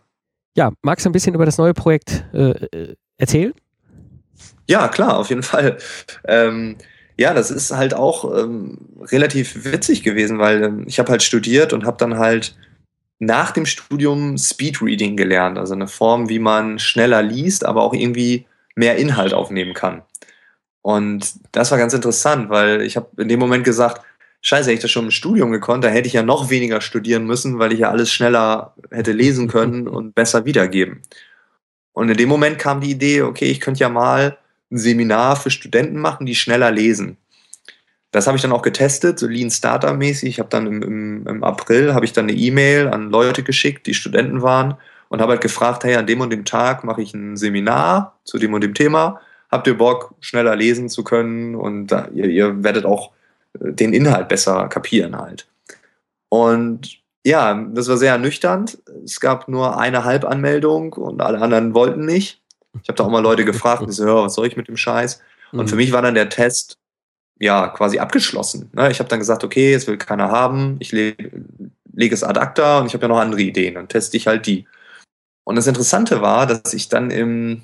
Ja, magst du ein bisschen über das neue Projekt äh, äh erzählen? Ja, klar, auf jeden Fall. Ähm, ja, das ist halt auch ähm, relativ witzig gewesen, weil ähm, ich habe halt studiert und habe dann halt nach dem Studium Speedreading gelernt, also eine Form, wie man schneller liest, aber auch irgendwie mehr Inhalt aufnehmen kann. Und das war ganz interessant, weil ich habe in dem Moment gesagt, scheiße, hätte ich das schon im Studium gekonnt, da hätte ich ja noch weniger studieren müssen, weil ich ja alles schneller hätte lesen können und besser wiedergeben. Und in dem Moment kam die Idee, okay, ich könnte ja mal ein Seminar für Studenten machen, die schneller lesen. Das habe ich dann auch getestet, so Lean Starter mäßig. Ich habe dann im, im, im April habe ich dann eine E-Mail an Leute geschickt, die Studenten waren und habe halt gefragt, hey, an dem und dem Tag mache ich ein Seminar zu dem und dem Thema. Habt ihr Bock, schneller lesen zu können und uh, ihr, ihr werdet auch äh, den Inhalt besser kapieren halt. Und ja, das war sehr ernüchternd. Es gab nur eine Halbanmeldung und alle anderen wollten nicht. Ich habe da auch mal Leute gefragt und die so, ja, was soll ich mit dem Scheiß? Und mhm. für mich war dann der Test ja quasi abgeschlossen. Ne? Ich habe dann gesagt, okay, es will keiner haben, ich lege leg es ad acta und ich habe ja noch andere Ideen, dann teste ich halt die. Und das Interessante war, dass ich dann im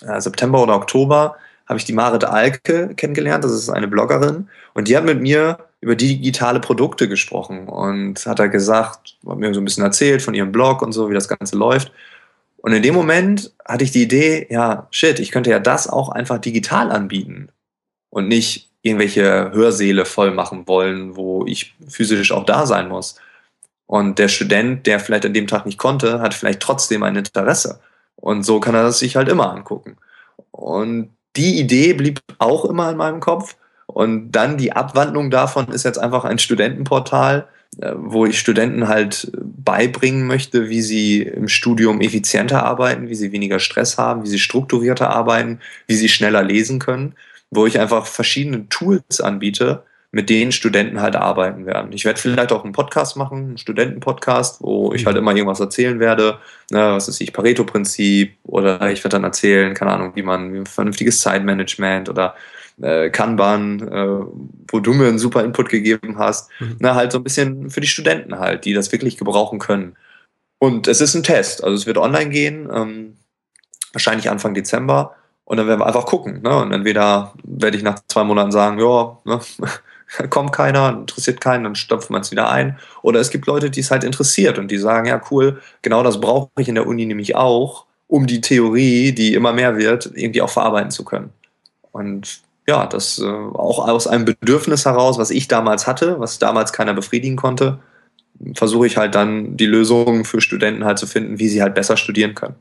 äh, September oder Oktober habe ich die Marit Alke kennengelernt, das ist eine Bloggerin, und die hat mit mir über digitale Produkte gesprochen und hat da gesagt, hat mir so ein bisschen erzählt von ihrem Blog und so, wie das Ganze läuft. Und in dem Moment hatte ich die Idee, ja, shit, ich könnte ja das auch einfach digital anbieten und nicht irgendwelche Hörsäle voll machen wollen, wo ich physisch auch da sein muss. Und der Student, der vielleicht an dem Tag nicht konnte, hat vielleicht trotzdem ein Interesse. Und so kann er das sich halt immer angucken. Und die Idee blieb auch immer in meinem Kopf. Und dann die Abwandlung davon ist jetzt einfach ein Studentenportal, wo ich Studenten halt beibringen möchte, wie sie im Studium effizienter arbeiten, wie sie weniger Stress haben, wie sie strukturierter arbeiten, wie sie schneller lesen können wo ich einfach verschiedene Tools anbiete, mit denen Studenten halt arbeiten werden. Ich werde vielleicht auch einen Podcast machen, einen Studentenpodcast, wo ich halt mhm. immer irgendwas erzählen werde, ne, was ist ich, Pareto-Prinzip oder ich werde dann erzählen, keine Ahnung, wie man wie ein vernünftiges Zeitmanagement oder äh, Kanban, äh, wo du mir einen super Input gegeben hast, mhm. ne, halt so ein bisschen für die Studenten halt, die das wirklich gebrauchen können. Und es ist ein Test, also es wird online gehen, ähm, wahrscheinlich Anfang Dezember. Und dann werden wir einfach gucken. Ne? Und entweder werde ich nach zwei Monaten sagen, ja, ne, kommt keiner, interessiert keinen, dann stopft man es wieder ein. Oder es gibt Leute, die es halt interessiert und die sagen, ja, cool, genau das brauche ich in der Uni nämlich auch, um die Theorie, die immer mehr wird, irgendwie auch verarbeiten zu können. Und ja, das äh, auch aus einem Bedürfnis heraus, was ich damals hatte, was damals keiner befriedigen konnte, versuche ich halt dann die Lösungen für Studenten halt zu finden, wie sie halt besser studieren können.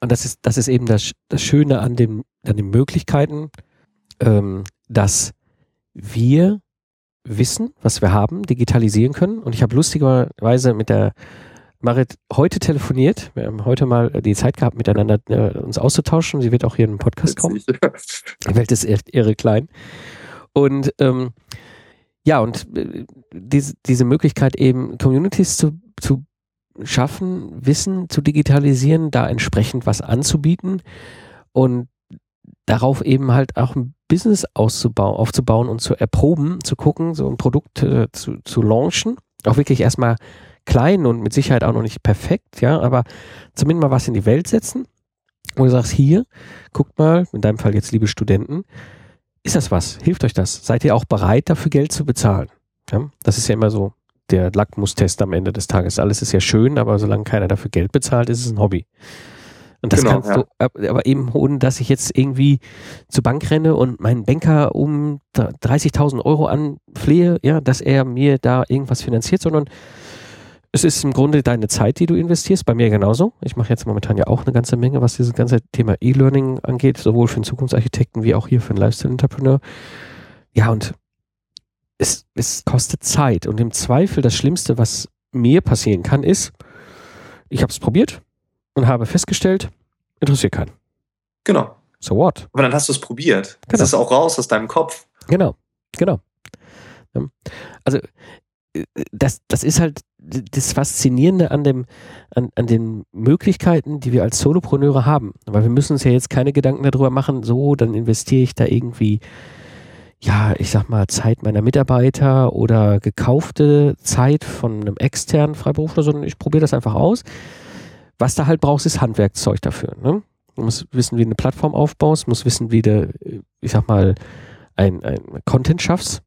Und das ist, das ist eben das, das Schöne an, dem, an den Möglichkeiten, ähm, dass wir wissen, was wir haben, digitalisieren können. Und ich habe lustigerweise mit der Marit heute telefoniert. Wir haben heute mal die Zeit gehabt, miteinander äh, uns auszutauschen. Sie wird auch hier in den Podcast kommen. Die Welt ist irre klein. Und ähm, ja, und äh, diese, diese Möglichkeit eben Communities zu, zu schaffen, Wissen zu digitalisieren, da entsprechend was anzubieten und darauf eben halt auch ein Business auszubauen, aufzubauen und zu erproben, zu gucken, so ein Produkt äh, zu, zu launchen. Auch wirklich erstmal klein und mit Sicherheit auch noch nicht perfekt, ja, aber zumindest mal was in die Welt setzen. Und du sagst, hier, guckt mal, in deinem Fall jetzt liebe Studenten, ist das was? Hilft euch das? Seid ihr auch bereit, dafür Geld zu bezahlen? Ja, das ist ja immer so der Lackmustest am Ende des Tages. Alles ist ja schön, aber solange keiner dafür Geld bezahlt, ist es ein Hobby. Und das genau, kannst ja. du, aber eben ohne, dass ich jetzt irgendwie zur Bank renne und meinen Banker um 30.000 Euro anflehe, ja, dass er mir da irgendwas finanziert, sondern es ist im Grunde deine Zeit, die du investierst. Bei mir genauso. Ich mache jetzt momentan ja auch eine ganze Menge, was dieses ganze Thema E-Learning angeht, sowohl für einen Zukunftsarchitekten wie auch hier für einen Lifestyle-Entrepreneur. Ja, und es, es kostet Zeit. Und im Zweifel das Schlimmste, was mir passieren kann, ist, ich habe es probiert und habe festgestellt, interessiert keinen. Genau. So what? Aber dann hast du es probiert. Genau. Das ist auch raus aus deinem Kopf. Genau, genau. Also äh, das, das ist halt das Faszinierende an, dem, an, an den Möglichkeiten, die wir als Solopreneure haben. Weil wir müssen uns ja jetzt keine Gedanken darüber machen, so, dann investiere ich da irgendwie ja, ich sag mal, Zeit meiner Mitarbeiter oder gekaufte Zeit von einem externen Freiberufler, sondern ich probiere das einfach aus. Was da halt brauchst, ist Handwerkzeug dafür. Ne? Du musst wissen, wie du eine Plattform aufbaust, musst wissen, wie du, ich sag mal, ein, ein Content schaffst.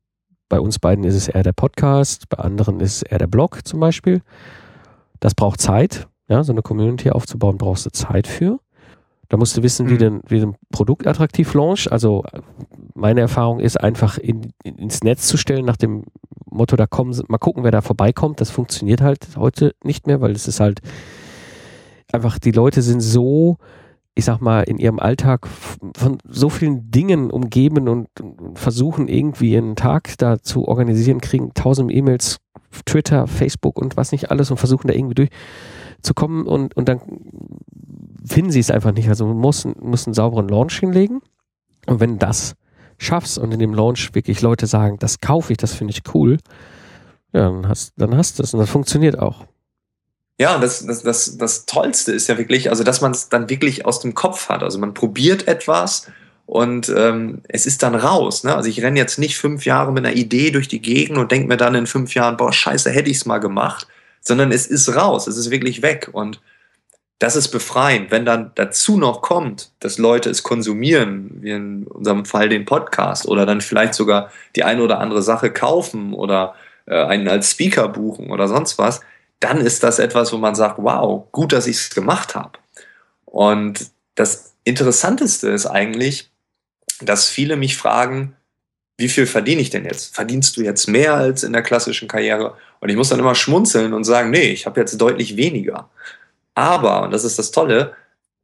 Bei uns beiden ist es eher der Podcast, bei anderen ist es eher der Blog zum Beispiel. Das braucht Zeit. Ja, so eine Community aufzubauen, brauchst du Zeit für. Da musst du wissen, mhm. wie, denn, wie ein Produkt attraktiv launch. Also meine Erfahrung ist einfach in, in, ins Netz zu stellen nach dem Motto, da kommen, mal gucken, wer da vorbeikommt. Das funktioniert halt heute nicht mehr, weil es ist halt einfach, die Leute sind so, ich sag mal, in ihrem Alltag von so vielen Dingen umgeben und, versuchen irgendwie einen Tag da zu organisieren, kriegen tausend E-Mails, Twitter, Facebook und was nicht alles und versuchen da irgendwie durchzukommen und, und dann finden sie es einfach nicht. Also man muss, muss einen sauberen Launch hinlegen. Und wenn das schaffst und in dem Launch wirklich Leute sagen, das kaufe ich, das finde ich cool, ja, dann hast, dann hast du es und das funktioniert auch. Ja, das, das, das, das Tollste ist ja wirklich, also dass man es dann wirklich aus dem Kopf hat. Also man probiert etwas und ähm, es ist dann raus. Ne? Also ich renne jetzt nicht fünf Jahre mit einer Idee durch die Gegend und denke mir dann in fünf Jahren, boah, scheiße, hätte ich es mal gemacht, sondern es ist raus, es ist wirklich weg. Und das ist befreiend. Wenn dann dazu noch kommt, dass Leute es konsumieren, wie in unserem Fall den Podcast, oder dann vielleicht sogar die eine oder andere Sache kaufen oder äh, einen als Speaker buchen oder sonst was, dann ist das etwas, wo man sagt, wow, gut, dass ich es gemacht habe. Und das Interessanteste ist eigentlich, dass viele mich fragen, wie viel verdiene ich denn jetzt? Verdienst du jetzt mehr als in der klassischen Karriere? Und ich muss dann immer schmunzeln und sagen, nee, ich habe jetzt deutlich weniger. Aber, und das ist das Tolle,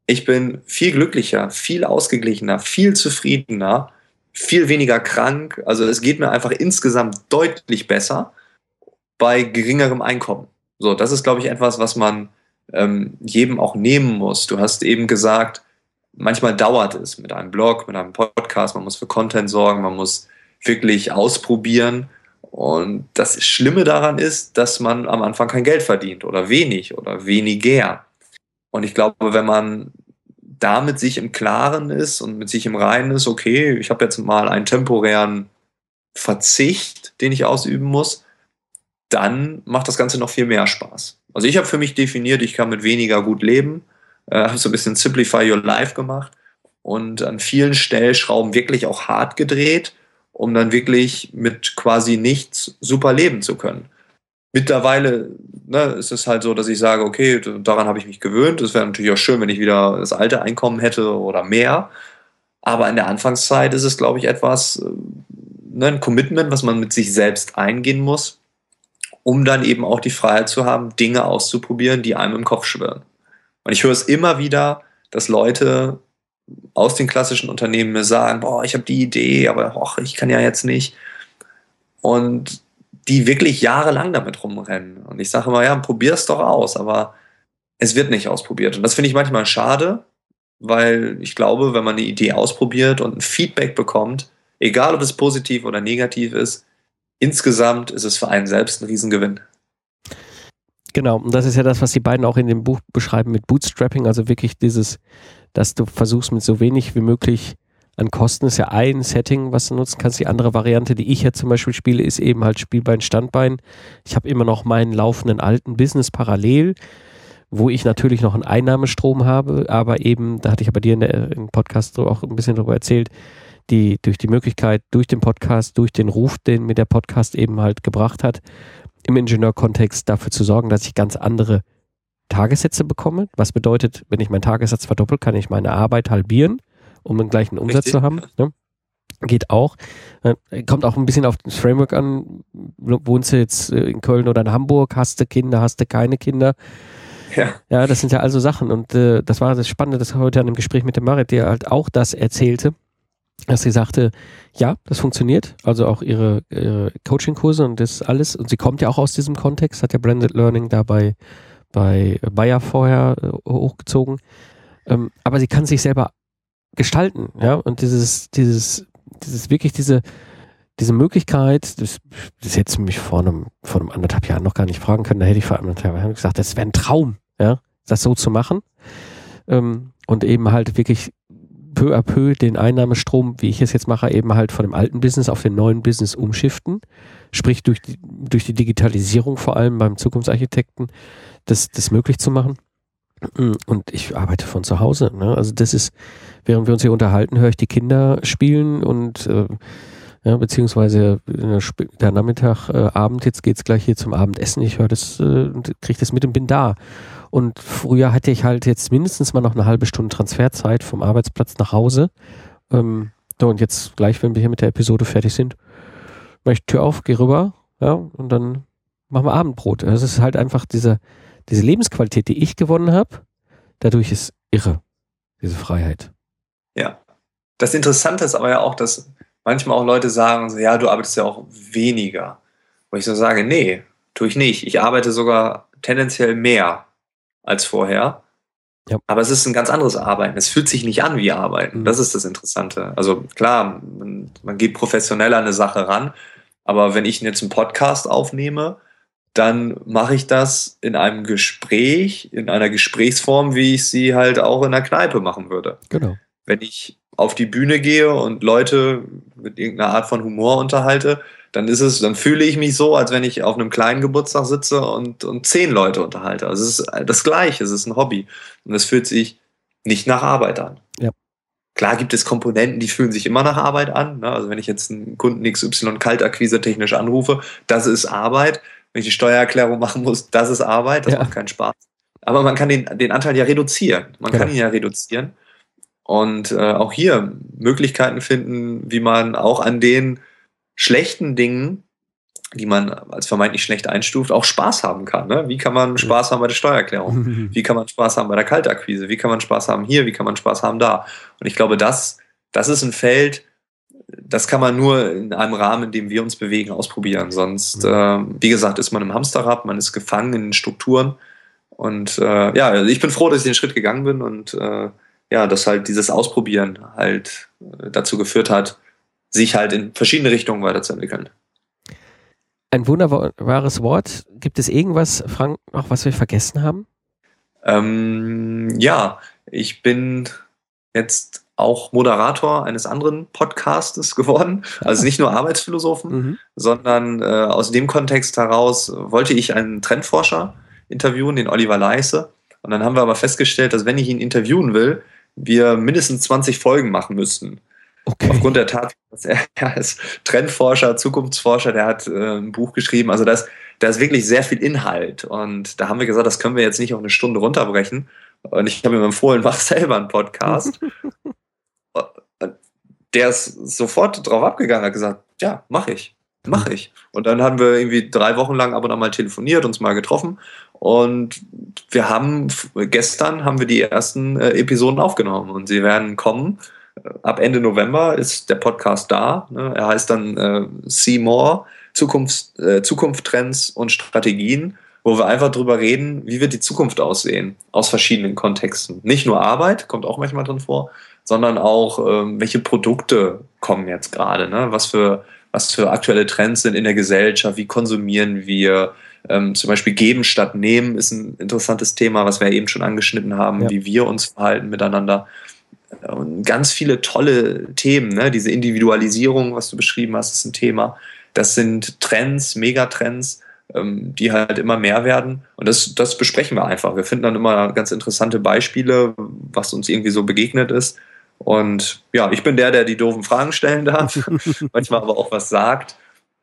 ich bin viel glücklicher, viel ausgeglichener, viel zufriedener, viel weniger krank. Also es geht mir einfach insgesamt deutlich besser bei geringerem Einkommen. So, das ist, glaube ich, etwas, was man ähm, jedem auch nehmen muss. Du hast eben gesagt, manchmal dauert es mit einem Blog, mit einem Podcast, man muss für Content sorgen, man muss wirklich ausprobieren. Und das Schlimme daran ist, dass man am Anfang kein Geld verdient oder wenig oder weniger. Und ich glaube, wenn man damit sich im Klaren ist und mit sich im Reinen ist, okay, ich habe jetzt mal einen temporären Verzicht, den ich ausüben muss, dann macht das Ganze noch viel mehr Spaß. Also ich habe für mich definiert, ich kann mit weniger gut leben, äh, habe so ein bisschen Simplify Your Life gemacht und an vielen Stellschrauben wirklich auch hart gedreht um dann wirklich mit quasi nichts super leben zu können. Mittlerweile ne, ist es halt so, dass ich sage, okay, daran habe ich mich gewöhnt. Es wäre natürlich auch schön, wenn ich wieder das alte Einkommen hätte oder mehr. Aber in der Anfangszeit ist es, glaube ich, etwas, äh, ne, ein Commitment, was man mit sich selbst eingehen muss, um dann eben auch die Freiheit zu haben, Dinge auszuprobieren, die einem im Kopf schwirren. Und ich höre es immer wieder, dass Leute aus den klassischen Unternehmen mir sagen, boah, ich habe die Idee, aber och, ich kann ja jetzt nicht. Und die wirklich jahrelang damit rumrennen. Und ich sage immer, ja, probier es doch aus, aber es wird nicht ausprobiert. Und das finde ich manchmal schade, weil ich glaube, wenn man eine Idee ausprobiert und ein Feedback bekommt, egal ob es positiv oder negativ ist, insgesamt ist es für einen selbst ein Riesengewinn. Genau, und das ist ja das, was die beiden auch in dem Buch beschreiben mit Bootstrapping, also wirklich dieses dass du versuchst mit so wenig wie möglich an Kosten ist ja ein Setting, was du nutzen kannst. Die andere Variante, die ich jetzt zum Beispiel spiele, ist eben halt Spielbein, Standbein. Ich habe immer noch meinen laufenden alten Business parallel, wo ich natürlich noch einen Einnahmestrom habe, aber eben, da hatte ich aber dir in der, im Podcast auch ein bisschen darüber erzählt, die durch die Möglichkeit, durch den Podcast, durch den Ruf, den mir der Podcast eben halt gebracht hat, im Ingenieurkontext dafür zu sorgen, dass ich ganz andere Tagessätze bekomme. Was bedeutet, wenn ich meinen Tagessatz verdoppel, kann ich meine Arbeit halbieren, um den gleichen Umsatz Richtig. zu haben. Ne? Geht auch. Äh, kommt auch ein bisschen auf das Framework an. Wohnst du jetzt äh, in Köln oder in Hamburg? Hast du Kinder? Hast du keine Kinder? Ja. ja, das sind ja also Sachen. Und äh, das war das Spannende, das heute an dem Gespräch mit dem Marit, der halt auch das erzählte, dass sie sagte, ja, das funktioniert. Also auch ihre, ihre Coaching-Kurse und das alles. Und sie kommt ja auch aus diesem Kontext, hat ja Blended Learning dabei bei Bayer vorher äh, hochgezogen. Ähm, aber sie kann sich selber gestalten, ja, und dieses, dieses, dieses wirklich diese, diese Möglichkeit, das, das hätte mich vor einem, vor einem anderthalb Jahren noch gar nicht fragen können, da hätte ich vor anderthalb Jahren gesagt, das wäre ein Traum, ja, das so zu machen. Ähm, und eben halt wirklich peu à peu den Einnahmestrom, wie ich es jetzt mache, eben halt von dem alten Business auf den neuen Business umschiften. Sprich durch die, durch die Digitalisierung vor allem beim Zukunftsarchitekten das, das möglich zu machen. Mm, und ich arbeite von zu Hause. Ne? Also das ist, während wir uns hier unterhalten, höre ich die Kinder spielen und äh, ja, beziehungsweise der, der Nachmittag, äh, Abend, jetzt geht's gleich hier zum Abendessen. Ich höre das, äh, kriege das mit und bin da. Und früher hatte ich halt jetzt mindestens mal noch eine halbe Stunde Transferzeit vom Arbeitsplatz nach Hause. Ähm, so, und jetzt gleich, wenn wir hier mit der Episode fertig sind, mache ich Tür auf, gehe rüber, ja, und dann machen wir Abendbrot. Das ist halt einfach diese, diese Lebensqualität, die ich gewonnen habe. Dadurch ist irre, diese Freiheit. Ja. Das Interessante ist aber ja auch, dass manchmal auch Leute sagen, ja, du arbeitest ja auch weniger. Wo ich so sage, nee, tue ich nicht. Ich arbeite sogar tendenziell mehr als vorher. Ja. Aber es ist ein ganz anderes Arbeiten. Es fühlt sich nicht an wie Arbeiten. Mhm. Das ist das Interessante. Also klar, man, man geht professionell an eine Sache ran. Aber wenn ich jetzt einen Podcast aufnehme, dann mache ich das in einem Gespräch, in einer Gesprächsform, wie ich sie halt auch in der Kneipe machen würde. Genau. Wenn ich auf die Bühne gehe und Leute mit irgendeiner Art von Humor unterhalte, dann ist es, dann fühle ich mich so, als wenn ich auf einem kleinen Geburtstag sitze und, und zehn Leute unterhalte. Also es ist das Gleiche, es ist ein Hobby. Und es fühlt sich nicht nach Arbeit an. Ja. Klar gibt es Komponenten, die fühlen sich immer nach Arbeit an. Ne? Also wenn ich jetzt einen Kunden XY Kaltakquise technisch anrufe, das ist Arbeit. Wenn ich die Steuererklärung machen muss, das ist Arbeit, das ja. macht keinen Spaß. Aber man kann den, den Anteil ja reduzieren. Man ja. kann ihn ja reduzieren. Und äh, auch hier Möglichkeiten finden, wie man auch an den schlechten Dingen, die man als vermeintlich schlecht einstuft, auch Spaß haben kann. Ne? Wie kann man Spaß haben bei der Steuererklärung? Wie kann man Spaß haben bei der Kaltakquise? Wie kann man Spaß haben hier? Wie kann man Spaß haben da? Und ich glaube, das, das ist ein Feld, das kann man nur in einem Rahmen, in dem wir uns bewegen, ausprobieren. Sonst, äh, wie gesagt, ist man im Hamsterrad, man ist gefangen in den Strukturen. Und äh, ja, ich bin froh, dass ich den Schritt gegangen bin und äh, ja, dass halt dieses Ausprobieren halt äh, dazu geführt hat, sich halt in verschiedene Richtungen weiterzuentwickeln. Ein wunderbares Wort. Gibt es irgendwas, Frank, noch was wir vergessen haben? Ähm, ja, ich bin jetzt auch Moderator eines anderen Podcastes geworden. Also nicht nur Arbeitsphilosophen, mhm. sondern äh, aus dem Kontext heraus wollte ich einen Trendforscher interviewen, den Oliver Leisse. Und dann haben wir aber festgestellt, dass wenn ich ihn interviewen will, wir mindestens 20 Folgen machen müssten. Okay. Aufgrund der Tatsache, dass er, er ist Trendforscher, Zukunftsforscher, der hat äh, ein Buch geschrieben. Also das, da ist wirklich sehr viel Inhalt. Und da haben wir gesagt, das können wir jetzt nicht auf eine Stunde runterbrechen. Und ich habe ihm empfohlen, mach selber einen Podcast. der ist sofort drauf abgegangen, hat gesagt, ja, mach ich. Mach ich. Und dann haben wir irgendwie drei Wochen lang ab und an mal telefoniert, uns mal getroffen. Und wir haben, gestern haben wir die ersten äh, Episoden aufgenommen und sie werden kommen ab Ende November ist der Podcast da. Ne? Er heißt dann äh, See More, Zukunft, äh, Zukunftstrends und Strategien, wo wir einfach drüber reden, wie wird die Zukunft aussehen, aus verschiedenen Kontexten. Nicht nur Arbeit, kommt auch manchmal drin vor, sondern auch, ähm, welche Produkte kommen jetzt gerade, ne? was, für, was für aktuelle Trends sind in der Gesellschaft, wie konsumieren wir, ähm, zum Beispiel geben statt nehmen ist ein interessantes Thema, was wir eben schon angeschnitten haben, ja. wie wir uns verhalten miteinander und ganz viele tolle Themen. Ne? Diese Individualisierung, was du beschrieben hast, ist ein Thema. Das sind Trends, Megatrends, ähm, die halt immer mehr werden. Und das, das besprechen wir einfach. Wir finden dann immer ganz interessante Beispiele, was uns irgendwie so begegnet ist. Und ja, ich bin der, der die doofen Fragen stellen darf, manchmal aber auch was sagt.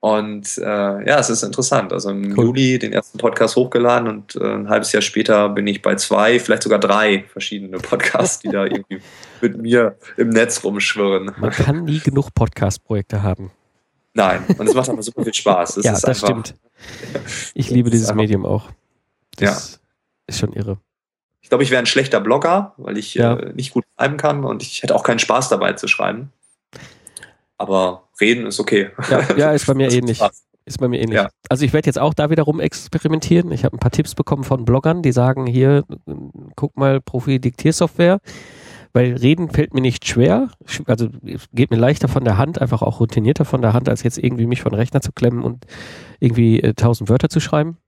Und äh, ja, es ist interessant. Also im cool. Juli den ersten Podcast hochgeladen und äh, ein halbes Jahr später bin ich bei zwei, vielleicht sogar drei verschiedene Podcasts, die da irgendwie mit mir im Netz rumschwirren. Man kann nie genug Podcast-Projekte haben. Nein, und es macht aber super viel Spaß. Das ja, das einfach, stimmt. Ich liebe dieses Medium auch. Das ja. ist schon irre. Ich glaube, ich wäre ein schlechter Blogger, weil ich ja. äh, nicht gut schreiben kann und ich hätte auch keinen Spaß dabei zu schreiben. Aber reden ist okay. Ja, ja ist bei mir ähnlich. Ist bei mir ähnlich. Ja. Also ich werde jetzt auch da wiederum experimentieren. Ich habe ein paar Tipps bekommen von Bloggern, die sagen, hier, guck mal, Profi-Diktiersoftware. Weil reden fällt mir nicht schwer, also geht mir leichter von der Hand, einfach auch routinierter von der Hand, als jetzt irgendwie mich von Rechner zu klemmen und irgendwie äh, tausend Wörter zu schreiben.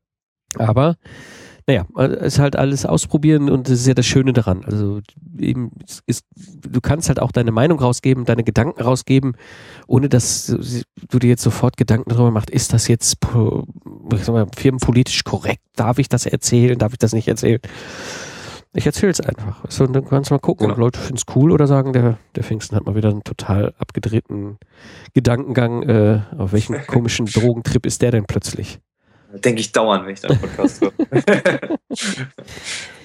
Aber naja, äh, ist halt alles ausprobieren und das ist ja das Schöne daran. Also eben ist, du kannst halt auch deine Meinung rausgeben, deine Gedanken rausgeben, ohne dass du dir jetzt sofort Gedanken darüber machst, ist das jetzt ich sag mal, firmenpolitisch korrekt? Darf ich das erzählen? Darf ich das nicht erzählen? Ich erzähle es einfach. So, dann kannst du mal gucken, genau. ob Leute finden es cool oder sagen, der, der Pfingsten hat mal wieder einen total abgedrehten Gedankengang. Äh, auf welchen komischen Drogentrip ist der denn plötzlich? Denke ich dauernd, wenn ich deinen Podcast höre.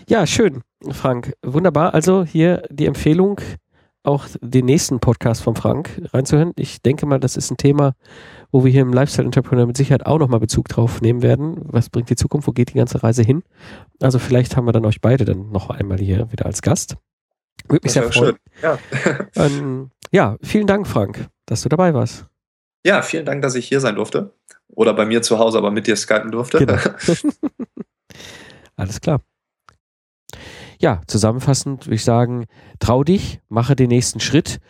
ja, schön, Frank. Wunderbar. Also hier die Empfehlung, auch den nächsten Podcast von Frank reinzuhören. Ich denke mal, das ist ein Thema, wo wir hier im Lifestyle Entrepreneur mit Sicherheit auch nochmal Bezug drauf nehmen werden. Was bringt die Zukunft? Wo geht die ganze Reise hin? Also vielleicht haben wir dann euch beide dann noch einmal hier wieder als Gast. Würde mich sehr freuen. Ja. ähm, ja, vielen Dank, Frank, dass du dabei warst. Ja, vielen Dank, dass ich hier sein durfte. Oder bei mir zu Hause, aber mit dir skypen durfte. Genau. Alles klar. Ja, zusammenfassend würde ich sagen, trau dich, mache den nächsten Schritt,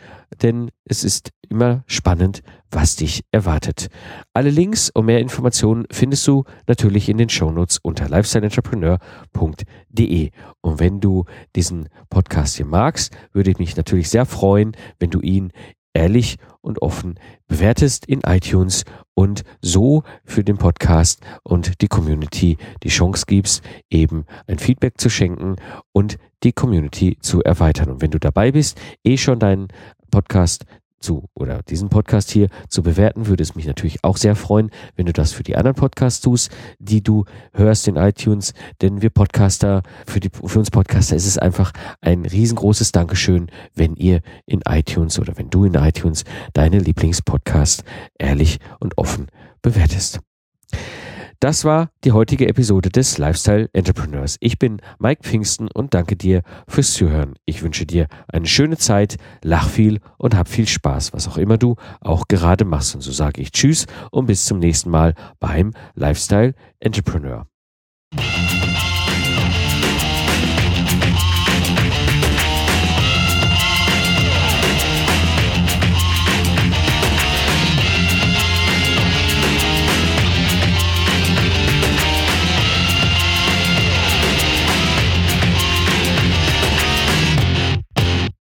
denn es ist immer spannend, was dich erwartet. Alle Links und mehr Informationen findest du natürlich in den Shownotes unter lifestyleentrepreneur.de. Und wenn du diesen Podcast hier magst, würde ich mich natürlich sehr freuen, wenn du ihn ehrlich und offen bewertest in iTunes und so für den Podcast und die Community die Chance gibst, eben ein Feedback zu schenken und die Community zu erweitern. Und wenn du dabei bist, eh schon deinen Podcast zu oder diesen Podcast hier zu bewerten, würde es mich natürlich auch sehr freuen, wenn du das für die anderen Podcasts tust, die du hörst in iTunes, denn wir Podcaster, für, die, für uns Podcaster ist es einfach ein riesengroßes Dankeschön, wenn ihr in iTunes oder wenn du in iTunes deine Lieblingspodcast ehrlich und offen bewertest. Das war die heutige Episode des Lifestyle Entrepreneurs. Ich bin Mike Pfingsten und danke dir fürs Zuhören. Ich wünsche dir eine schöne Zeit, lach viel und hab viel Spaß, was auch immer du auch gerade machst. Und so sage ich Tschüss und bis zum nächsten Mal beim Lifestyle Entrepreneur.